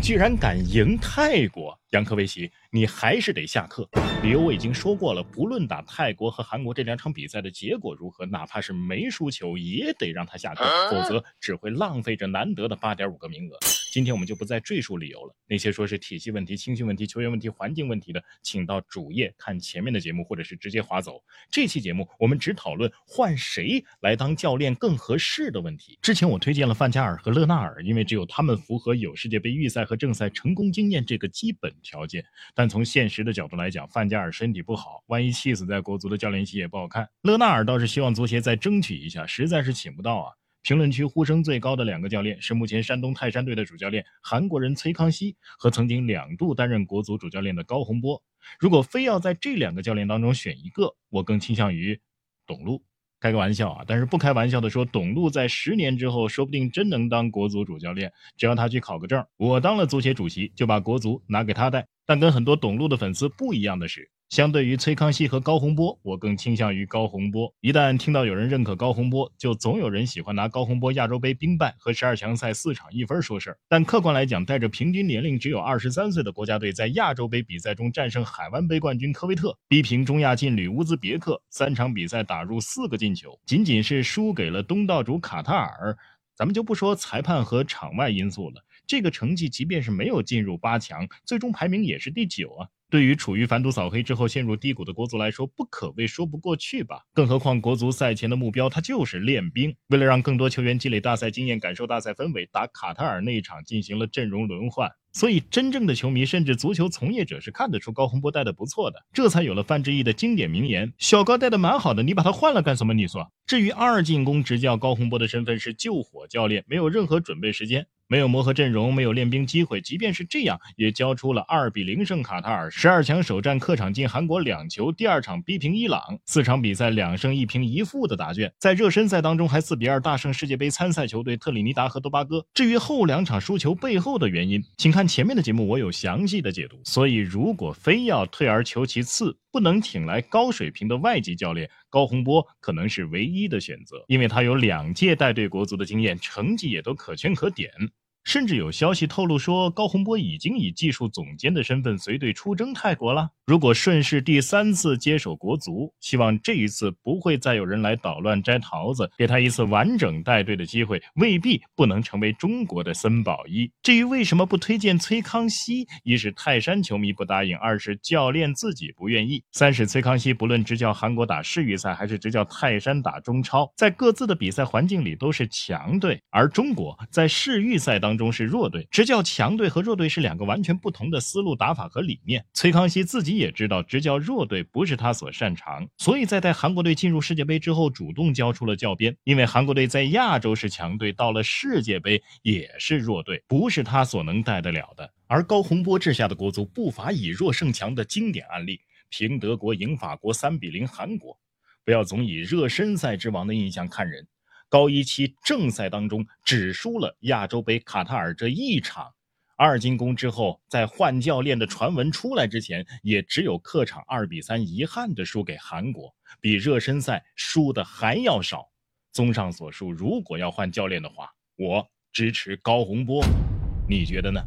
居然敢赢泰国，杨科维奇，你还是得下课。理由我已经说过了，不论打泰国和韩国这两场比赛的结果如何，哪怕是没输球，也得让他下课，否则只会浪费这难得的八点五个名额。今天我们就不再赘述理由了。那些说是体系问题、青训问题、球员问题、环境问题的，请到主页看前面的节目，或者是直接划走。这期节目我们只讨论换谁来当教练更合适的问题。之前我推荐了范加尔和勒纳尔，因为只有他们符合有世界杯预赛和正赛成功经验这个基本条件。但从现实的角度来讲，范加尔身体不好，万一气死在国足的教练席也不好看。勒纳尔倒是希望足协再争取一下，实在是请不到啊。评论区呼声最高的两个教练是目前山东泰山队的主教练韩国人崔康熙和曾经两度担任国足主教练的高洪波。如果非要在这两个教练当中选一个，我更倾向于董路。开个玩笑啊，但是不开玩笑的说，董路在十年之后说不定真能当国足主教练，只要他去考个证，我当了足协主席就把国足拿给他带。但跟很多董路的粉丝不一样的是。相对于崔康熙和高洪波，我更倾向于高洪波。一旦听到有人认可高洪波，就总有人喜欢拿高洪波亚洲杯兵败和十二强赛四场一分说事儿。但客观来讲，带着平均年龄只有二十三岁的国家队，在亚洲杯比赛中战胜海湾杯冠军科威特，逼平中亚劲旅乌兹别克，三场比赛打入四个进球，仅仅是输给了东道主卡塔尔。咱们就不说裁判和场外因素了，这个成绩即便是没有进入八强，最终排名也是第九啊。对于处于反赌扫黑之后陷入低谷的国足来说，不可谓说不过去吧？更何况国足赛前的目标，他就是练兵。为了让更多球员积累大赛经验、感受大赛氛围，打卡塔尔那一场进行了阵容轮换。所以，真正的球迷甚至足球从业者是看得出高洪波带的不错的，这才有了范志毅的经典名言：“小高带的蛮好的，你把他换了干什么？”你说。至于二进攻执教高洪波的身份是救火教练，没有任何准备时间。没有磨合阵容，没有练兵机会，即便是这样，也交出了二比零胜卡塔尔。十二强首战客场进韩国两球，第二场逼平伊朗，四场比赛两胜一平一负的答卷。在热身赛当中还四比二大胜世界杯参赛球队特立尼达和多巴哥。至于后两场输球背后的原因，请看前面的节目，我有详细的解读。所以，如果非要退而求其次，不能请来高水平的外籍教练，高洪波可能是唯一的选择，因为他有两届带队国足的经验，成绩也都可圈可点。甚至有消息透露说，高洪波已经以技术总监的身份随队出征泰国了。如果顺势第三次接手国足，希望这一次不会再有人来捣乱摘桃子，给他一次完整带队的机会，未必不能成为中国的森保一。至于为什么不推荐崔康熙，一是泰山球迷不答应，二是教练自己不愿意，三是崔康熙不论执教韩国打世预赛，还是执教泰山打中超，在各自的比赛环境里都是强队，而中国在世预赛当中是弱队，执教强队和弱队是两个完全不同的思路、打法和理念。崔康熙自己。也知道执教弱队不是他所擅长，所以在带韩国队进入世界杯之后，主动交出了教鞭。因为韩国队在亚洲是强队，到了世界杯也是弱队，不是他所能带得了的。而高洪波治下的国足不乏以弱胜强的经典案例，平德国、赢法国三比零韩国。不要总以热身赛之王的印象看人，高一期正赛当中只输了亚洲杯卡塔尔这一场。二进宫之后，在换教练的传闻出来之前，也只有客场二比三遗憾的输给韩国，比热身赛输的还要少。综上所述，如果要换教练的话，我支持高洪波，你觉得呢？